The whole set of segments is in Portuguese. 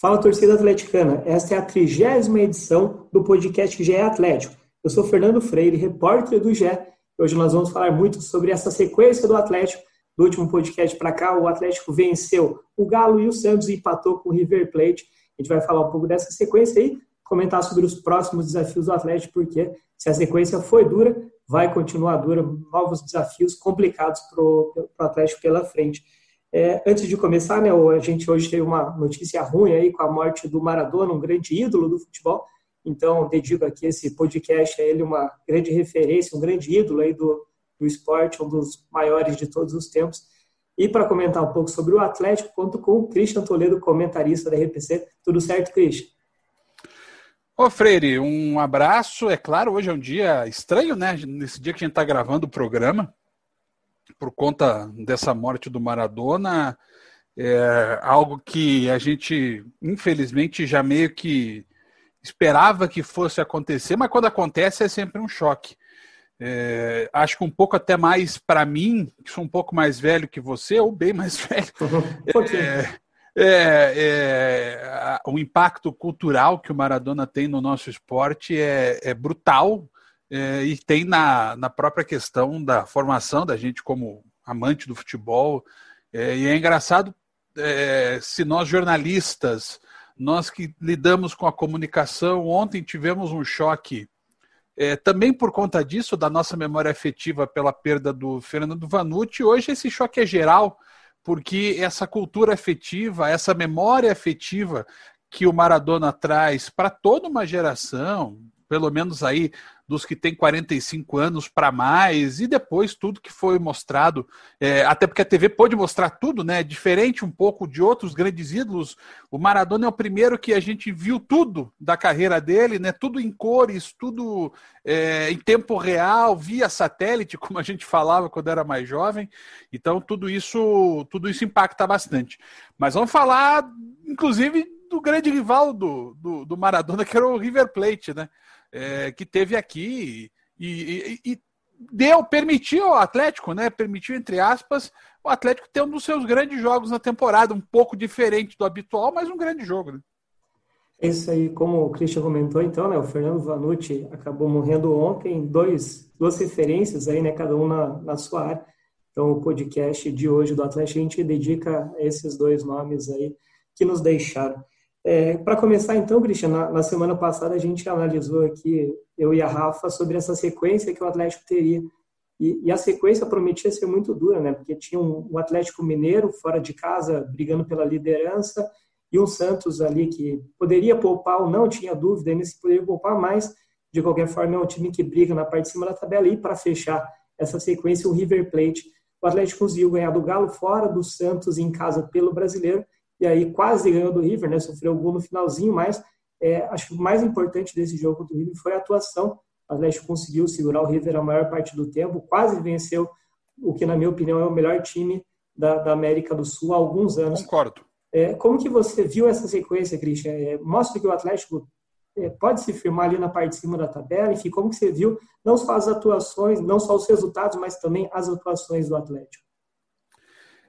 Fala torcida atleticana, esta é a trigésima edição do podcast GE Atlético. Eu sou Fernando Freire, repórter do GE. Hoje nós vamos falar muito sobre essa sequência do Atlético. Do último podcast para cá, o Atlético venceu o Galo e o Santos e empatou com o River Plate. A gente vai falar um pouco dessa sequência aí, comentar sobre os próximos desafios do Atlético, porque se a sequência foi dura, vai continuar dura, novos desafios complicados para o Atlético pela frente. É, antes de começar, né, a gente hoje teve uma notícia ruim aí com a morte do Maradona, um grande ídolo do futebol. Então, dedico aqui esse podcast a ele uma grande referência, um grande ídolo aí do, do esporte, um dos maiores de todos os tempos. E para comentar um pouco sobre o Atlético, conto com o Christian Toledo, comentarista da RPC. Tudo certo, Christian? Ô Freire, um abraço. É claro, hoje é um dia estranho, né? Nesse dia que a gente está gravando o programa, por conta dessa morte do Maradona, é algo que a gente, infelizmente, já meio que esperava que fosse acontecer, mas quando acontece é sempre um choque. É, acho que um pouco até mais para mim, que sou um pouco mais velho que você, ou bem mais velho. É, é, é, o impacto cultural que o Maradona tem no nosso esporte é, é brutal é, e tem na, na própria questão da formação da gente como amante do futebol. É, e é engraçado é, se nós jornalistas, nós que lidamos com a comunicação, ontem tivemos um choque. também por conta disso, da nossa memória afetiva pela perda do Fernando Vanucci, hoje esse choque é geral, porque essa cultura afetiva, essa memória afetiva que o Maradona traz para toda uma geração, pelo menos aí dos que têm 45 anos para mais, e depois tudo que foi mostrado, é, até porque a TV pôde mostrar tudo, né? Diferente um pouco de outros grandes ídolos. O Maradona é o primeiro que a gente viu tudo da carreira dele, né? Tudo em cores, tudo é, em tempo real, via satélite, como a gente falava quando era mais jovem. Então tudo isso, tudo isso impacta bastante. Mas vamos falar, inclusive, do grande rival do, do, do Maradona, que era o River Plate, né? É, que teve aqui e, e, e, deu, permitiu ao Atlético, né? Permitiu, entre aspas, o Atlético ter um dos seus grandes jogos na temporada, um pouco diferente do habitual, mas um grande jogo, né? Isso aí, como o Christian comentou, então, né, o Fernando Vanucci acabou morrendo ontem, dois, duas referências aí, né, cada um na, na sua área. Então, o podcast de hoje do Atlético a gente dedica a esses dois nomes aí que nos deixaram. É, Para começar, então, Cristian, na, na, semana passada a gente analisou aqui, eu e a Rafa, sobre essa sequência que o Atlético teria. E, e a sequência prometia ser muito dura, né? Porque tinha um, um, Atlético Mineiro fora de casa, brigando pela liderança, e um Santos ali que poderia poupar ou não, tinha dúvida ainda se poderia poupar, mas de qualquer forma é um time que briga na parte de cima da tabela. E para fechar essa sequência, o River Plate. O Atlético conseguiu ganhar do Galo fora, do Santos em casa pelo brasileiro e aí quase ganhou do River, né? Sofreu o gol no finalzinho, mas é, acho que o mais importante desse jogo do River foi a atuação. O Atlético conseguiu segurar o River a maior parte do tempo, quase venceu o que, na minha opinião, é o melhor time da, da América do Sul há alguns anos. Concordo. É, como que você viu essa sequência, Christian? É, mostra que o Atlético é, pode se firmar ali na parte de cima da tabela, enfim, como que você viu não só as atuações, não só os resultados, mas também as atuações do Atlético?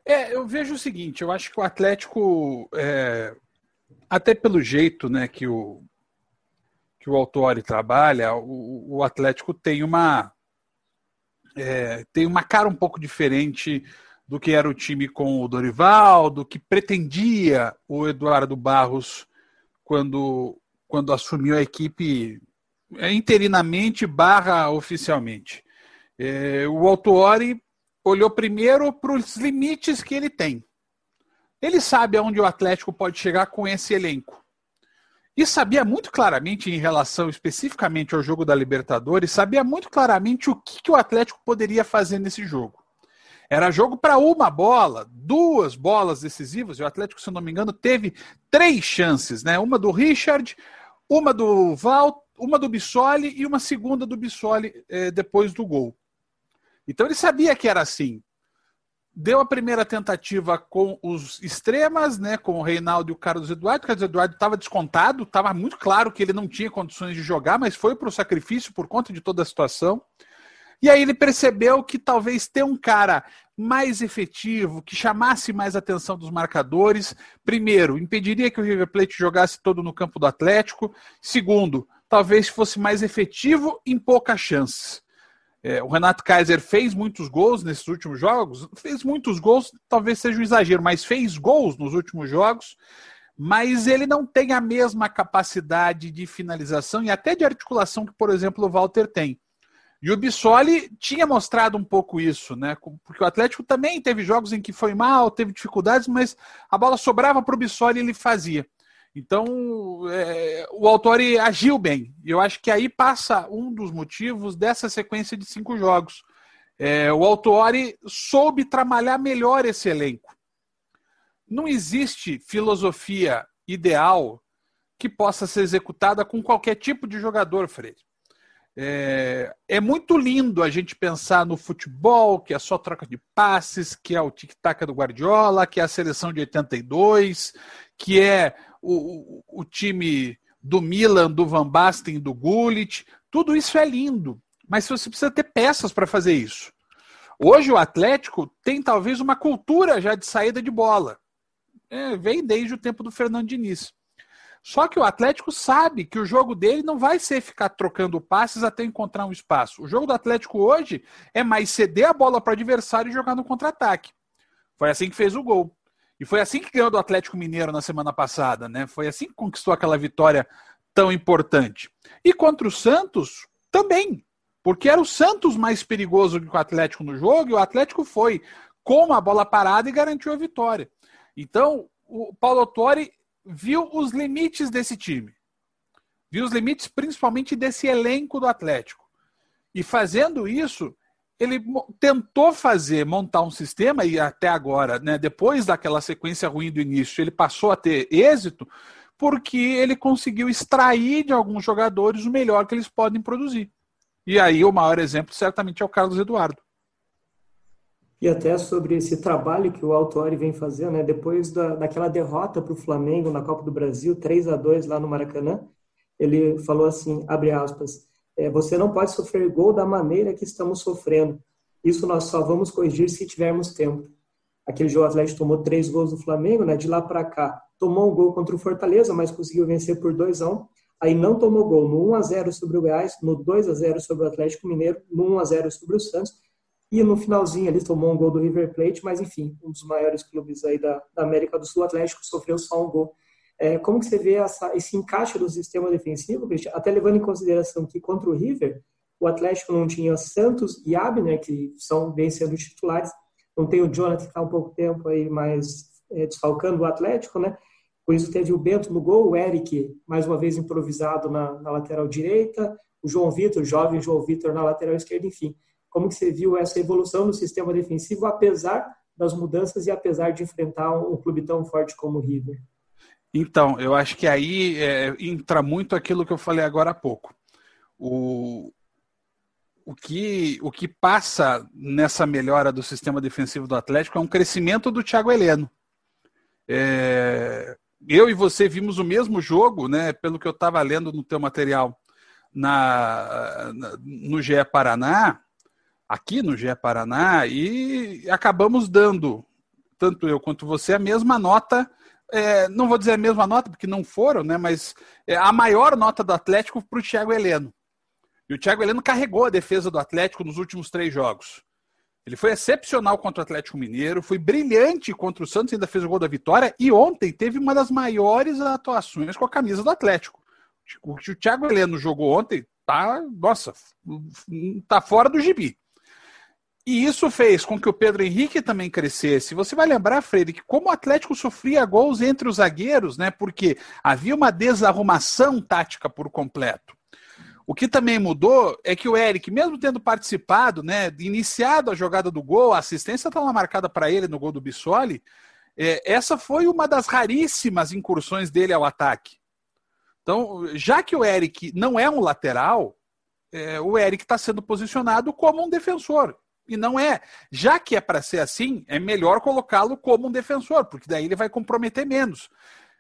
É, eu vejo o seguinte, eu acho que o Atlético, é, até pelo jeito né, que o, que o Autori trabalha, o, o Atlético tem uma, é, tem uma cara um pouco diferente do que era o time com o Dorival, do que pretendia o Eduardo Barros quando, quando assumiu a equipe é, interinamente barra oficialmente. É, o Autori olhou primeiro para os limites que ele tem. Ele sabe aonde o Atlético pode chegar com esse elenco. E sabia muito claramente, em relação especificamente ao jogo da Libertadores, sabia muito claramente o que, que o Atlético poderia fazer nesse jogo. Era jogo para uma bola, duas bolas decisivas, e o Atlético, se não me engano, teve três chances, né? Uma do Richard, uma do Val, uma do Bissoli e uma segunda do Bissoli eh, depois do gol. Então ele sabia que era assim. Deu a primeira tentativa com os extremas, né, com o Reinaldo e o Carlos Eduardo. O Carlos Eduardo estava descontado, estava muito claro que ele não tinha condições de jogar, mas foi para o sacrifício por conta de toda a situação. E aí ele percebeu que talvez ter um cara mais efetivo, que chamasse mais a atenção dos marcadores, primeiro, impediria que o River Plate jogasse todo no campo do Atlético. Segundo, talvez fosse mais efetivo em poucas chances. É, o Renato Kaiser fez muitos gols nesses últimos jogos, fez muitos gols, talvez seja um exagero, mas fez gols nos últimos jogos, mas ele não tem a mesma capacidade de finalização e até de articulação que, por exemplo, o Walter tem. E o Bissoli tinha mostrado um pouco isso, né? Porque o Atlético também teve jogos em que foi mal, teve dificuldades, mas a bola sobrava para o Bissoli e ele fazia. Então, é, o Autori agiu bem. Eu acho que aí passa um dos motivos dessa sequência de cinco jogos. É, o Autori soube trabalhar melhor esse elenco. Não existe filosofia ideal que possa ser executada com qualquer tipo de jogador, Fred. É, é, muito lindo a gente pensar no futebol, que é só troca de passes, que é o tic-tac do Guardiola, que é a seleção de 82, que é o, o, time do Milan, do Van Basten, do Gullit. Tudo isso é lindo, mas você precisa ter peças para fazer isso. Hoje o Atlético tem talvez uma cultura já de saída de bola. É, vem desde o tempo do Fernando Diniz. Só que o Atlético sabe que o jogo dele não vai ser ficar trocando passes até encontrar um espaço. O jogo do Atlético hoje é mais ceder a bola para o adversário e jogar no contra-ataque. Foi assim que fez o gol. E foi assim que ganhou do Atlético Mineiro na semana passada, né? Foi assim que conquistou aquela vitória tão importante. E contra o Santos também, porque era o Santos mais perigoso que o Atlético no jogo e o Atlético foi com a bola parada e garantiu a vitória. Então, o Paulo Autori viu os limites desse time. Viu os limites principalmente desse elenco do Atlético. E fazendo isso, ele tentou fazer, montar um sistema, e até agora, né, depois daquela sequência ruim do início, ele passou a ter êxito, porque ele conseguiu extrair de alguns jogadores o melhor que eles podem produzir. E aí o maior exemplo certamente é o Carlos Eduardo e até sobre esse trabalho que o Autori vem fazendo, né? Depois da, daquela derrota para o Flamengo na Copa do Brasil, 3 a 2 lá no Maracanã, ele falou assim, abre aspas, é, você não pode sofrer gol da maneira que estamos sofrendo. Isso nós só vamos corrigir se tivermos tempo. Aquele jogo Atlético tomou três gols do Flamengo, né? De lá para cá, tomou um gol contra o Fortaleza, mas conseguiu vencer por 2 a 1 Aí não tomou gol no 1 a 0 sobre o Goiás, no 2 a 0 sobre o Atlético Mineiro, no 1 a 0 sobre o Santos e no finalzinho ele tomou um gol do River Plate, mas enfim, um dos maiores clubes aí da, da América do Sul, Atlético, sofreu só um gol. É, como que você vê essa, esse encaixe do sistema defensivo, Cristian? Até levando em consideração que contra o River, o Atlético não tinha Santos e Abner, que são bem sendo titulares, não tem o Jonathan que está um pouco tempo aí mais é, desfalcando o Atlético, né? Por isso teve o Bento no gol, o Eric, mais uma vez improvisado na, na lateral direita, o João Vitor, jovem João Vitor na lateral esquerda, enfim como que você viu essa evolução no sistema defensivo, apesar das mudanças e apesar de enfrentar um, clube tão forte como o River? Então, eu acho que aí é, entra muito aquilo que eu falei agora há pouco. O, o, que, o que passa nessa melhora do sistema defensivo do Atlético é um crescimento do Thiago Heleno. É, eu e você vimos o mesmo jogo, né? Pelo que eu estava lendo no teu material na, na no GE Paraná, aqui no GE Paraná e acabamos dando, tanto eu quanto você, a mesma nota. É, não vou dizer a mesma nota, porque não foram, né? Mas é a maior nota do Atlético para o Thiago Heleno. E o Thiago Heleno carregou a defesa do Atlético nos últimos três jogos. Ele foi excepcional contra o Atlético Mineiro, foi brilhante contra o Santos, ainda fez o gol da vitória, e ontem teve uma das maiores atuações com a camisa do Atlético. O que o Thiago Heleno jogou ontem tá, nossa, tá fora do gibi. E isso fez com que o Pedro Henrique também crescesse. Você vai lembrar, Freire, que como o Atlético sofria gols entre os zagueiros, né? Porque havia uma desarrumação tática por completo. O que também mudou é que o Eric, mesmo tendo participado, né, iniciado a jogada do gol, a assistência estava marcada para ele no gol do Bissoli, é, essa foi uma das raríssimas incursões dele ao ataque. Então, já que o Eric não é um lateral, é, o Eric está sendo posicionado como um defensor. E não é. Já que é para ser assim, é melhor colocá-lo como um defensor, porque daí ele vai comprometer menos.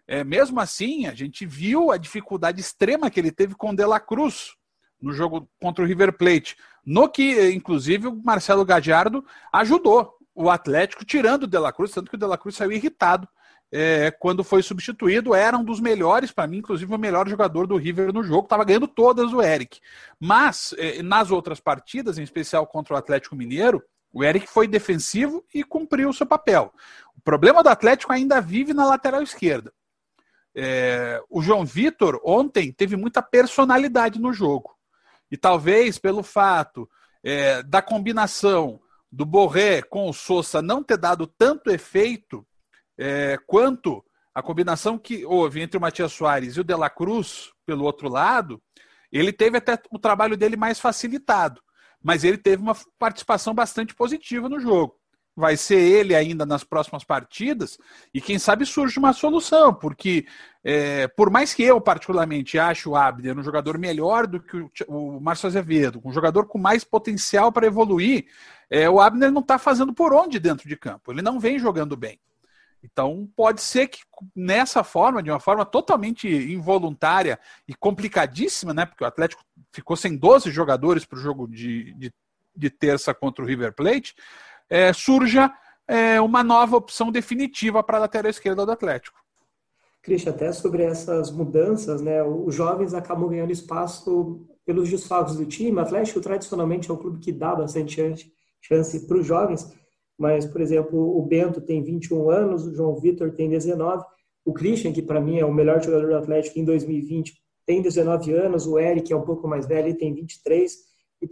É, mesmo assim, a gente viu a dificuldade extrema que ele teve com o De La Cruz no jogo contra o River Plate, no que, inclusive, o Marcelo Gadiardo ajudou o Atlético, tirando o De La Cruz, tanto que o De La Cruz saiu irritado é, quando foi substituído, era um dos melhores, para mim, inclusive o melhor jogador do River no jogo, estava ganhando todas o Eric. Mas, é, nas outras partidas, em especial contra o Atlético Mineiro, o Eric foi defensivo e cumpriu o seu papel. O problema do Atlético ainda vive na lateral esquerda. É, o João Vitor, ontem, teve muita personalidade no jogo. E talvez pelo fato é, da combinação do Borré com o Sousa não ter dado tanto efeito é, quanto a combinação que houve entre o Matias Soares e o De La Cruz, pelo outro lado, ele teve até o trabalho dele mais facilitado, mas ele teve uma participação bastante positiva no jogo. Vai ser ele ainda nas próximas partidas, e quem sabe surge uma solução, porque é, por mais que eu, particularmente, ache o Abner um jogador melhor do que o, o Márcio Azevedo, um jogador com mais potencial para evoluir, é, o Abner não está fazendo por onde dentro de campo, ele não vem jogando bem. Então, pode ser que nessa forma, de uma forma totalmente involuntária e complicadíssima, né? Porque o Atlético ficou sem 12 jogadores para o jogo de, de, de, terça contra o River Plate, é, surja é, uma nova opção definitiva para a lateral esquerda do Atlético. Cristian, até sobre essas mudanças, né? Os jovens acabam ganhando espaço pelos desfalques do time. O Atlético tradicionalmente é um clube que dá bastante chance, chance para os jovens mas, por exemplo, o Bento tem 21 anos, o João Vitor tem 19, o Christian, que para mim é o melhor jogador do Atlético em 2020, tem 19 anos, o Eric é um pouco mais velho, ele tem 23.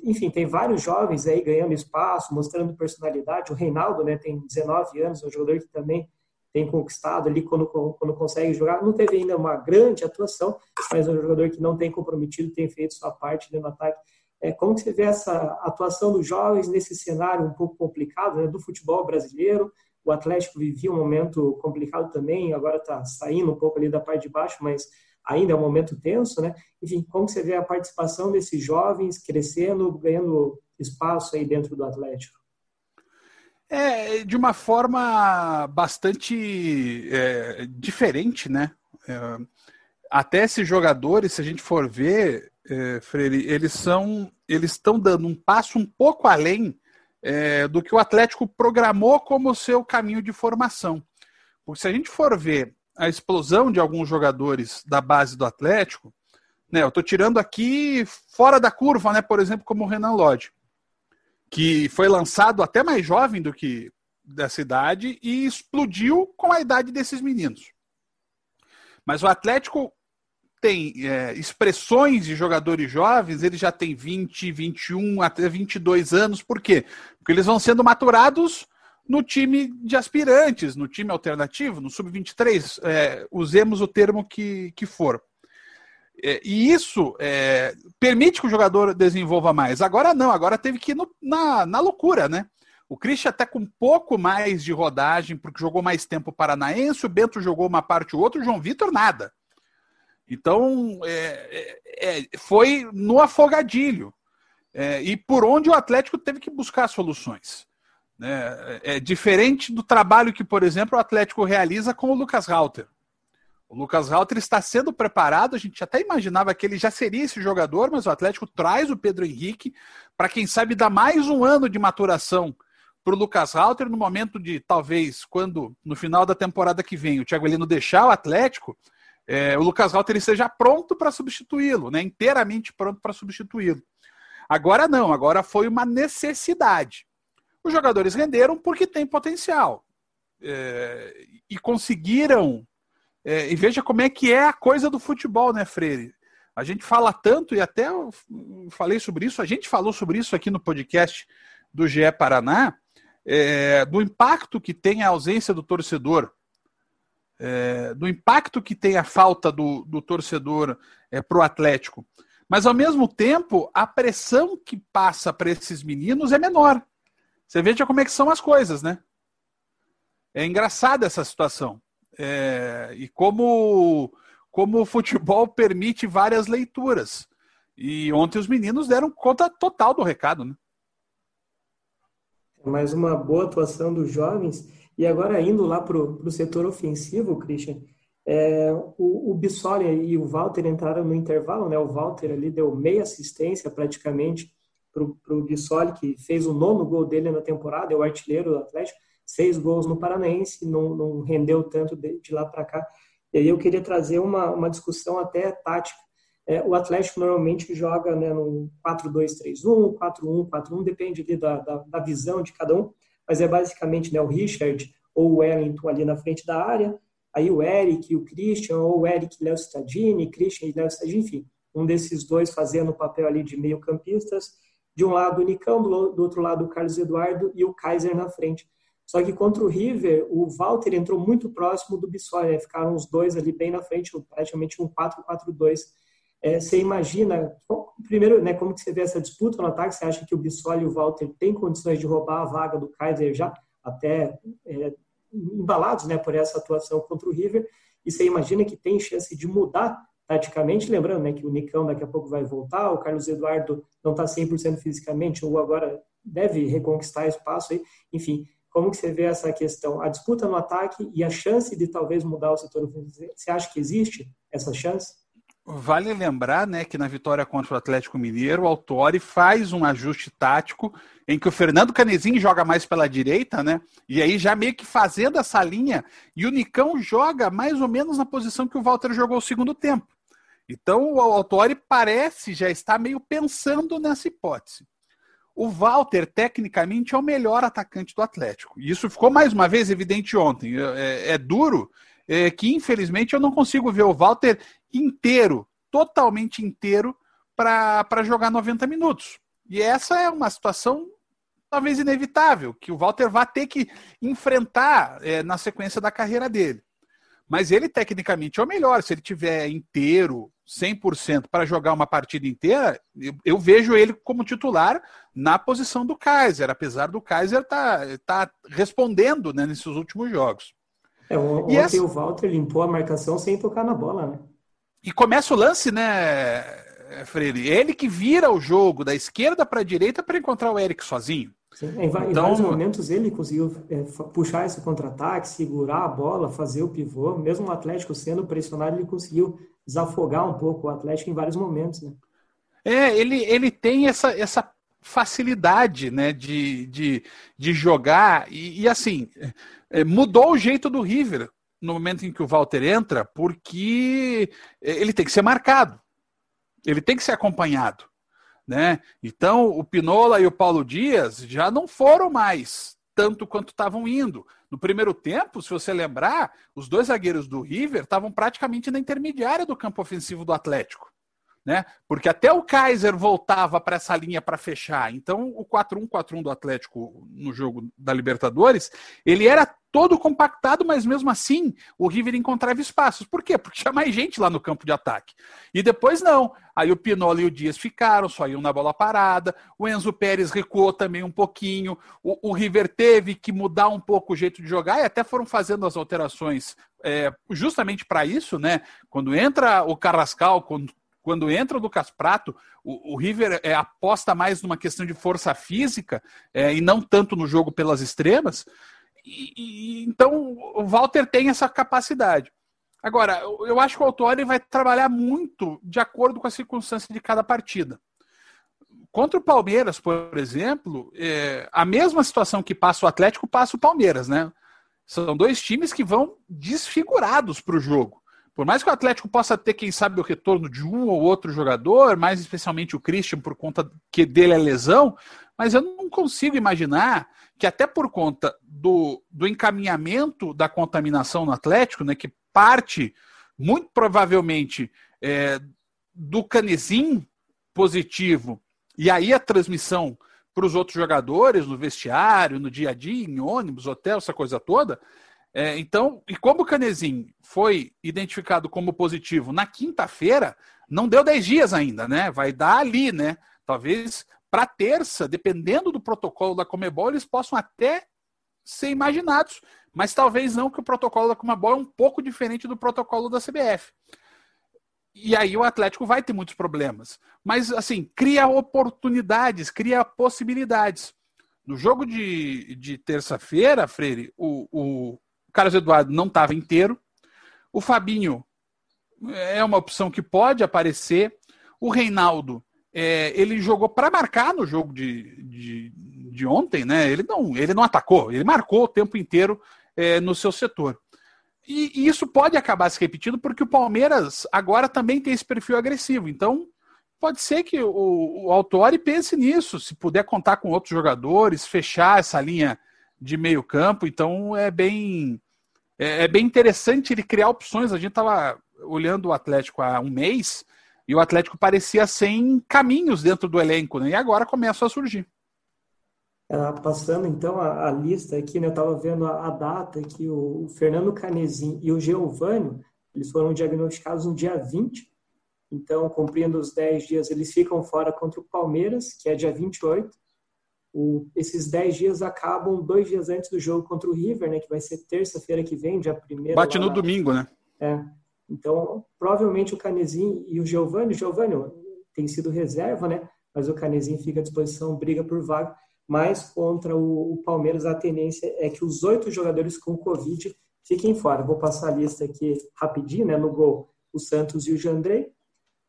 Enfim, tem vários jovens aí ganhando espaço, mostrando personalidade. O Reinaldo né, tem 19 anos, é um jogador que também tem conquistado ali quando, quando consegue jogar. Não teve ainda uma grande atuação, mas é um jogador que não tem comprometido, tem feito sua parte no ataque. É, como você vê essa atuação dos jovens nesse cenário um pouco complicado né, do futebol brasileiro? O Atlético vivia um momento complicado também, agora está saindo um pouco ali da parte de baixo, mas ainda é um momento tenso, né? Enfim, como você vê a participação desses jovens crescendo, ganhando espaço aí dentro do Atlético? É, de uma forma bastante é, diferente, né? É, até esses jogadores, se a gente for ver, é, Freire, eles são, eles estão dando um passo um pouco além é, do que o Atlético programou como seu caminho de formação. Porque se a gente for ver a explosão de alguns jogadores da base do Atlético, né, eu estou tirando aqui fora da curva, né, por exemplo, como o Renan Lodge, que foi lançado até mais jovem do que dessa idade e explodiu com a idade desses meninos. Mas o Atlético tem é, expressões de jogadores jovens, ele já tem 20, 21, até 22 anos. Por quê? Porque eles vão sendo maturados no time de aspirantes, no time alternativo, no sub-23, é, usemos o termo que, que for. É, e isso é, permite que o jogador desenvolva mais. Agora não, agora teve que ir no, na, na loucura, né? O Christian até com um pouco mais de rodagem, porque jogou mais tempo paranaense, o Bento jogou uma parte ou outra, o João Vitor nada. Então, é, é, é, foi no afogadilho. É, e por onde o Atlético teve que buscar soluções. Né? É diferente do trabalho que, por exemplo, o Atlético realiza com o Lucas Rauter. O Lucas Rauter está sendo preparado, a gente até imaginava que ele já seria esse jogador, mas o Atlético traz o Pedro Henrique para, quem sabe, dar mais um ano de maturação para o Lucas Rauter no momento de, talvez, quando, no final da temporada que vem, o Thiago Heleno deixar o Atlético, é, o Lucas Rauter esteja pronto para substituí-lo, né, inteiramente pronto para substituí-lo. Agora não, agora foi uma necessidade. Os jogadores renderam porque têm potencial. É, e conseguiram. É, e veja como é que é a coisa do futebol, né, Freire? A gente fala tanto, e até eu falei sobre isso, a gente falou sobre isso aqui no podcast do GE Paraná, é, do impacto que tem a ausência do torcedor é, do impacto que tem a falta do, do torcedor é, para o Atlético. Mas ao mesmo tempo, a pressão que passa para esses meninos é menor. Você veja como é que são as coisas, né? É engraçada essa situação. É, e como, como o futebol permite várias leituras. E ontem os meninos deram conta total do recado, né? Mais uma boa atuação dos jovens. E agora indo lá para o setor ofensivo, Christian, é, o, o Bissoli e o Walter entraram no intervalo, né? O Walter ali deu meia assistência praticamente para o Bissoli, que fez o nono gol dele na temporada, é o artilheiro do Atlético, seis gols no Paranaense, não, não rendeu tanto de, de lá para cá. E aí eu queria trazer uma, uma discussão até tática. É, o Atlético normalmente joga né, no 4-2-3-1, 4-1, 4-1, depende da, da, da, visão de cada um, mas é basicamente né, o Richard ou o Wellington ali na frente da área, aí o Eric e o Christian, ou o Eric e Léo Stadini, Christian e Léo Stadini, enfim, um desses dois fazendo o papel ali de meio campistas, de um lado o Nicão, do, outro lado o Carlos Eduardo e o Kaiser na frente. Só que contra o River, o Walter entrou muito próximo do Bissoli, né? ficaram os dois ali bem na frente, praticamente um 4-4-2. É, você imagina, primeiro, né, como que você vê essa disputa no ataque? Você acha que o Bissoli e o Walter têm condições de roubar a vaga do Kaiser já, até é, embalados né, por essa atuação contra o River? E você imagina que tem chance de mudar taticamente? Lembrando né, que o Nicão daqui a pouco vai voltar, o Carlos Eduardo não está 100% fisicamente, ou agora deve reconquistar espaço aí. Enfim, como que você vê essa questão? A disputa no ataque e a chance de talvez mudar o setor. Você acha que existe essa chance? Vale lembrar né, que na vitória contra o Atlético Mineiro, o Autori faz um ajuste tático em que o Fernando Canezinho joga mais pela direita, né? E aí já meio que fazendo essa linha, e o Nicão joga mais ou menos na posição que o Walter jogou o segundo tempo. Então o Autori parece já estar meio pensando nessa hipótese. O Walter, tecnicamente, é o melhor atacante do Atlético. E isso ficou mais uma vez evidente ontem. É, é duro é, que, infelizmente, eu não consigo ver o Walter inteiro, totalmente inteiro, para jogar 90 minutos. E essa é uma situação talvez inevitável, que o Walter vai ter que enfrentar é, na sequência da carreira dele. Mas ele, tecnicamente, é o melhor. Se ele tiver inteiro, 100% para jogar uma partida inteira, eu, eu, vejo ele como titular na posição do Kaiser, apesar do Kaiser estar tá, tá respondendo né, nesses últimos jogos. É, ontem essa... o Walter limpou a marcação sem tocar na bola, né? E começa o lance, né, Freire? Ele que vira o jogo da esquerda para a direita para encontrar o Eric sozinho. Sim, em, então, em vários momentos ele conseguiu é, puxar esse contra-ataque, segurar a bola, fazer o pivô. Mesmo o Atlético sendo pressionado, ele conseguiu desafogar um pouco o Atlético em vários momentos. Né? É, ele, ele tem essa, essa facilidade né, de, de, de jogar. E, e assim, é, mudou o jeito do River no momento em que o Walter entra, porque ele tem que ser marcado, ele tem que ser acompanhado. Né? Então, o Pinola e o Paulo Dias já não foram mais tanto quanto estavam indo. No primeiro tempo, se você lembrar, os dois zagueiros do River estavam praticamente na intermediária do campo ofensivo do Atlético né? Porque até o Kaiser voltava para essa linha para fechar. Então, o 4-1-4-1 do Atlético no jogo da Libertadores, ele era todo compactado, mas mesmo assim o River encontrava espaços. Por quê? Porque tinha mais gente lá no campo de ataque. E depois não. Aí o Pinola e o Dias ficaram, só iam na bola parada. O Enzo Pérez recuou também um pouquinho. O, o River teve que mudar um pouco o jeito de jogar e até foram fazendo as alterações é, justamente para isso, né? Quando entra o Carrascal, quando quando entra o Lucas Prato, o, o River é, aposta mais numa questão de força física é, e não tanto no jogo pelas extremas. E, e, então o Walter tem essa capacidade. Agora, eu acho que o Autori vai trabalhar muito de acordo com a circunstância de cada partida. Contra o Palmeiras, por exemplo, é, a mesma situação que passa o Atlético passa o Palmeiras, né? São dois times que vão desfigurados para o jogo. Por mais que o Atlético possa ter, quem sabe, o retorno de um ou outro jogador, mais especialmente o Christian, por conta que dele é lesão, mas eu não consigo imaginar que até por conta do, do encaminhamento da contaminação no Atlético, né, que parte muito provavelmente é, do canezinho positivo, e aí a transmissão para os outros jogadores, no vestiário, no dia a dia, em ônibus, hotel, essa coisa toda, é, então, e como o Canezinho foi identificado como positivo na quinta-feira, não deu 10 dias ainda, né? Vai dar ali, né? Talvez para terça, dependendo do protocolo da Comebol, eles possam até ser imaginados, mas talvez não, que o protocolo da Comebol é um pouco diferente do protocolo da CBF. E aí o Atlético vai ter muitos problemas. Mas, assim, cria oportunidades, cria possibilidades. No jogo de, de terça-feira, Freire, o, o Carlos Eduardo não estava inteiro. O Fabinho é uma opção que pode aparecer. O Reinaldo, é, ele jogou para marcar no jogo de, de, de, ontem, né? Ele não, ele não atacou, ele marcou o tempo inteiro é, no seu setor. E, e, isso pode acabar se repetindo porque o Palmeiras agora também tem esse perfil agressivo. Então, pode ser que o, o Autori pense nisso, se puder contar com outros jogadores, fechar essa linha de meio campo. Então, é bem, é, é bem interessante ele criar opções. A gente estava olhando o Atlético há um mês e o Atlético parecia sem caminhos dentro do elenco, né? E agora começa a surgir. Ah, passando então a, a, lista aqui, né, eu estava vendo a, a, data que o, o Fernando Canezin e o Geovânio, eles foram diagnosticados no dia 20, então, cumprindo os 10 dias, eles ficam fora contra o Palmeiras, que é dia 28. O, esses 10 dias acabam dois dias antes do jogo contra o River, né, que vai ser terça-feira que vem, dia 1 Bate no domingo, né? É. Então, provavelmente o Canezinho e o Giovanni, o Giovanni tem sido reserva, né? Mas o Canezinho fica à disposição, briga por vaga. Mas contra o, o Palmeiras, a tendência é que os oito jogadores com Covid fiquem fora. Vou passar a lista aqui rapidinho, né? No gol, o Santos e o Jandrei.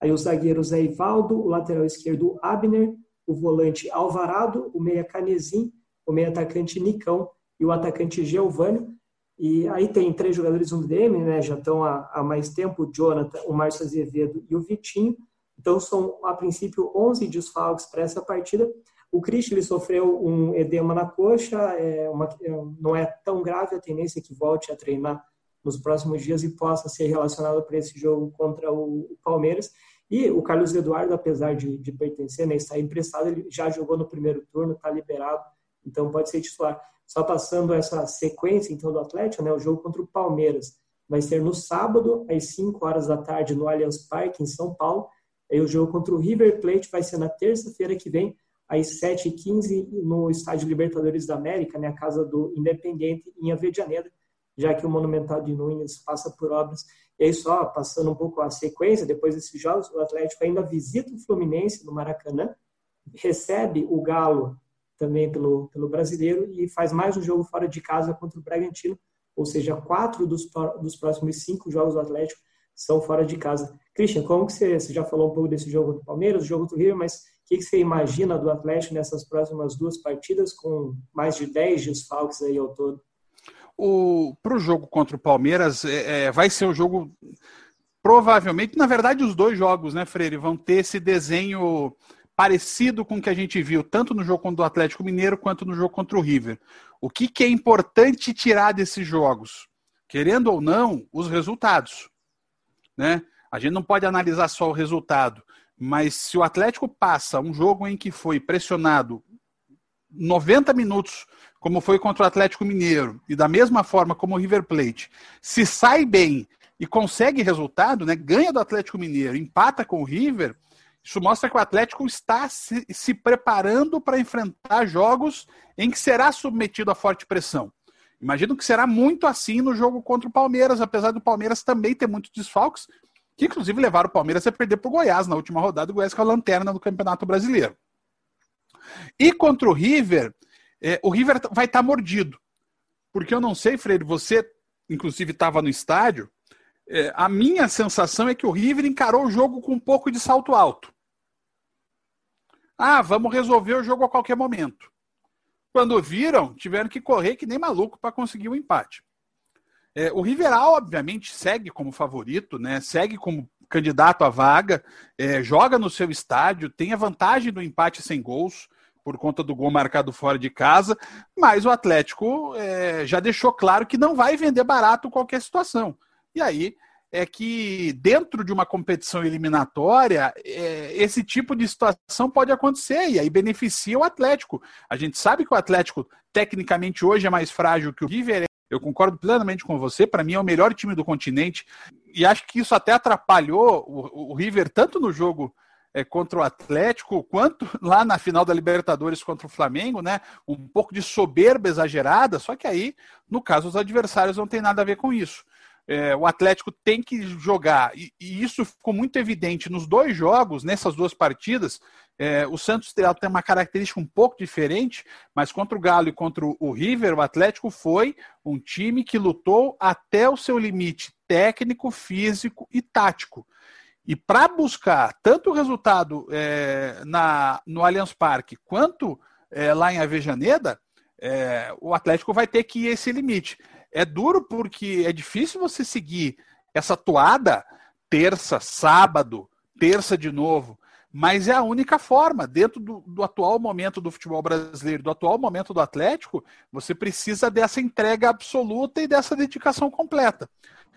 Aí os zagueiros é Ivaldo, o lateral esquerdo Abner, o volante Alvarado, o meia Canezinho, o meia atacante Nicão e o atacante Giovanni. E aí tem três jogadores no DM, né? Já estão há, há mais tempo, o Jonathan, o Márcio Azevedo e o Vitinho. Então são, a princípio, 11 desfalques para essa partida. O Christian sofreu um edema na coxa, é uma, é, não é tão grave a tendência que volte a treinar nos próximos dias e possa ser relacionado para esse jogo contra o Palmeiras. E o Carlos Eduardo, apesar de, de pertencer, né, estar emprestado, ele já jogou no primeiro turno, está liberado, então pode ser titular. Só passando essa sequência, então, do Atlético, né, o jogo contra o Palmeiras vai ser no sábado, às 5 horas da tarde, no Allianz Parque, em São Paulo. Aí o jogo contra o River Plate vai ser na terça-feira que vem, às 7h15, no Estádio Libertadores da América, né, a casa do Independente, em Avedianeda, já que o Monumental de Nunes passa por obras. E aí, só passando um pouco a sequência, depois desses jogos, o Atlético ainda visita o Fluminense no Maracanã, recebe o Galo também pelo, pelo brasileiro e faz mais um jogo fora de casa contra o Bragantino, ou seja, quatro dos, dos próximos cinco jogos do Atlético são fora de casa. Christian, como que você, você já falou um pouco desse jogo do Palmeiras, do jogo do Rio, mas o que, que você imagina do Atlético nessas próximas duas partidas com mais de 10 desfalques aí ao todo? Para o jogo contra o Palmeiras, é, é, vai ser um jogo provavelmente, na verdade, os dois jogos, né, Freire, vão ter esse desenho parecido com o que a gente viu tanto no jogo contra o Atlético Mineiro quanto no jogo contra o River. O que, que é importante tirar desses jogos? Querendo ou não, os resultados. Né? A gente não pode analisar só o resultado, mas se o Atlético passa um jogo em que foi pressionado 90 minutos, como foi contra o Atlético Mineiro, e da mesma forma como o River Plate, se sai bem e consegue resultado, né, ganha do Atlético Mineiro, empata com o River, isso mostra que o Atlético está se, se preparando para enfrentar jogos em que será submetido a forte pressão. Imagino que será muito assim no jogo contra o Palmeiras, apesar do Palmeiras também ter muitos desfalques, que inclusive levaram o Palmeiras a perder para o Goiás na última rodada, o Goiás que é a lanterna do Campeonato Brasileiro. E contra o River, é, o River vai estar tá mordido. Porque eu não sei, Freire, você inclusive estava no estádio, é, a minha sensação é que o River encarou o jogo com um pouco de salto alto. Ah, vamos resolver o jogo a qualquer momento. Quando viram, tiveram que correr que nem maluco para conseguir o um empate. É, o Riveral, obviamente, segue como favorito, né? segue como candidato à vaga, é, joga no seu estádio, tem a vantagem do empate sem gols, por conta do gol marcado fora de casa, mas o Atlético é, já deixou claro que não vai vender barato qualquer situação. E aí é que dentro de uma competição eliminatória, é, esse tipo de situação pode acontecer e aí beneficia o Atlético. A gente sabe que o Atlético, tecnicamente, hoje é mais frágil que o River. Eu concordo plenamente com você. Para mim, é o melhor time do continente. e acho que isso até atrapalhou o, o River tanto no jogo é, contra o Atlético, quanto lá na final da Libertadores contra o Flamengo, né? Um pouco de soberba exagerada, só que aí, no caso, os adversários não tem nada a ver com isso. É, o Atlético tem que jogar, e, e, isso ficou muito evidente nos dois jogos, nessas duas partidas. É, o Santos tem uma característica um pouco diferente, mas contra o Galo e contra o River, o Atlético foi um time que lutou até o seu limite técnico, físico e tático. E para buscar tanto o resultado é, na, no Allianz Parque quanto é, lá em Avejaneda, é, o Atlético vai ter que ir esse limite. É duro porque é difícil você seguir essa toada terça, sábado, terça de novo, mas é a única forma. Dentro do, do atual momento do futebol brasileiro, do atual momento do Atlético, você precisa dessa entrega absoluta e dessa dedicação completa.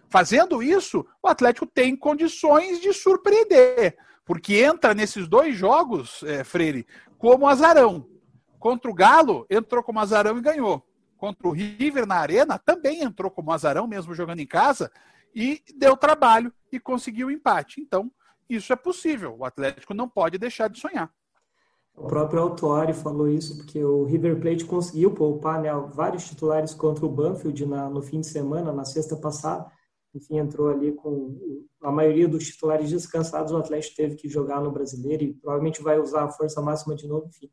Fazendo isso, o Atlético tem condições de surpreender, porque entra nesses dois jogos, é, Freire, como azarão. Contra o Galo, entrou como azarão e ganhou. Contra o River na Arena, também entrou como azarão, mesmo jogando em casa, e deu trabalho e conseguiu o empate. Então, isso é possível. O Atlético não pode deixar de sonhar. O próprio Autuari falou isso porque o River Plate conseguiu poupar né, vários titulares contra o Banfield na, no fim de semana, na sexta passada, enfim, entrou ali com a maioria dos titulares descansados, o Atlético teve que jogar no Brasileiro e provavelmente vai usar a força máxima de novo, enfim.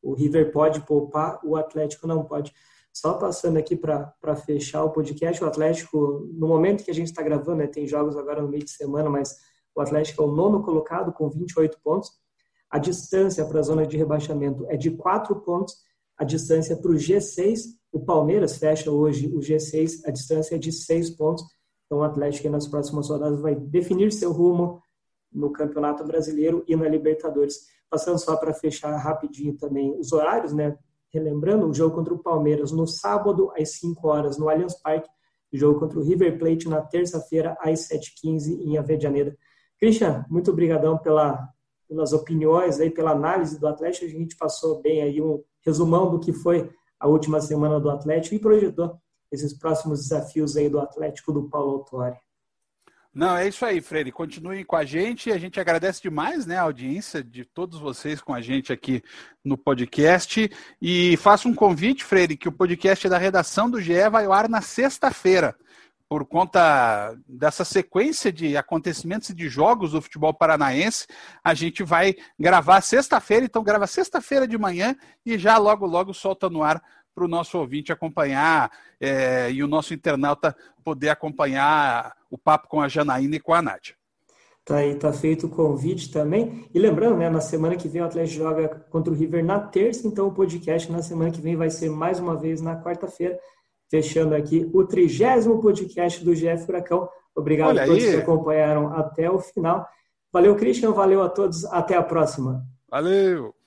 O River pode poupar, o Atlético não pode. Só passando aqui para fechar o podcast, o Atlético, no momento que a gente está gravando, né, tem jogos agora no meio de semana, mas o Atlético é o nono colocado com 28 pontos. A distância para a zona de rebaixamento é de 4 pontos. A distância para o G6, o Palmeiras fecha hoje o G6, a distância é de 6 pontos. Então, o Atlético nas próximas rodadas vai definir seu rumo no Campeonato Brasileiro e na Libertadores. Passando só para fechar rapidinho também os horários, né? Relembrando, o jogo contra o Palmeiras no sábado às 5 horas no Allianz Parque, o jogo contra o River Plate na terça-feira às 7h15 em Avejaneda. Christian, muito obrigadão pela, pelas opiniões aí, pela análise do Atlético. A gente passou bem aí um resumão do que foi a última semana do Atlético e projetou esses próximos desafios aí do Atlético do Paulo Autori. Não, é isso aí, Freire. Continuem com a gente. A gente agradece demais né, a audiência de todos vocês com a gente aqui no podcast. E faço um convite, Freire, que o podcast da redação do GE vai ao ar na sexta-feira. Por conta dessa sequência de acontecimentos e de jogos do futebol paranaense, a gente vai gravar sexta-feira, então grava sexta-feira de manhã e já logo, logo solta no ar para o nosso ouvinte acompanhar é, e o nosso internauta poder acompanhar o papo com a Janaína e com a Nádia. Tá aí, tá feito o convite também. E lembrando, né, na semana que vem o Atlético joga contra o River na terça, então o podcast na semana que vem vai ser mais uma vez na quarta-feira, fechando aqui o trigésimo podcast do GF Furacão. Obrigado Olha a todos aí. que acompanharam até o final. Valeu, Christian, valeu a todos, até a próxima. Valeu!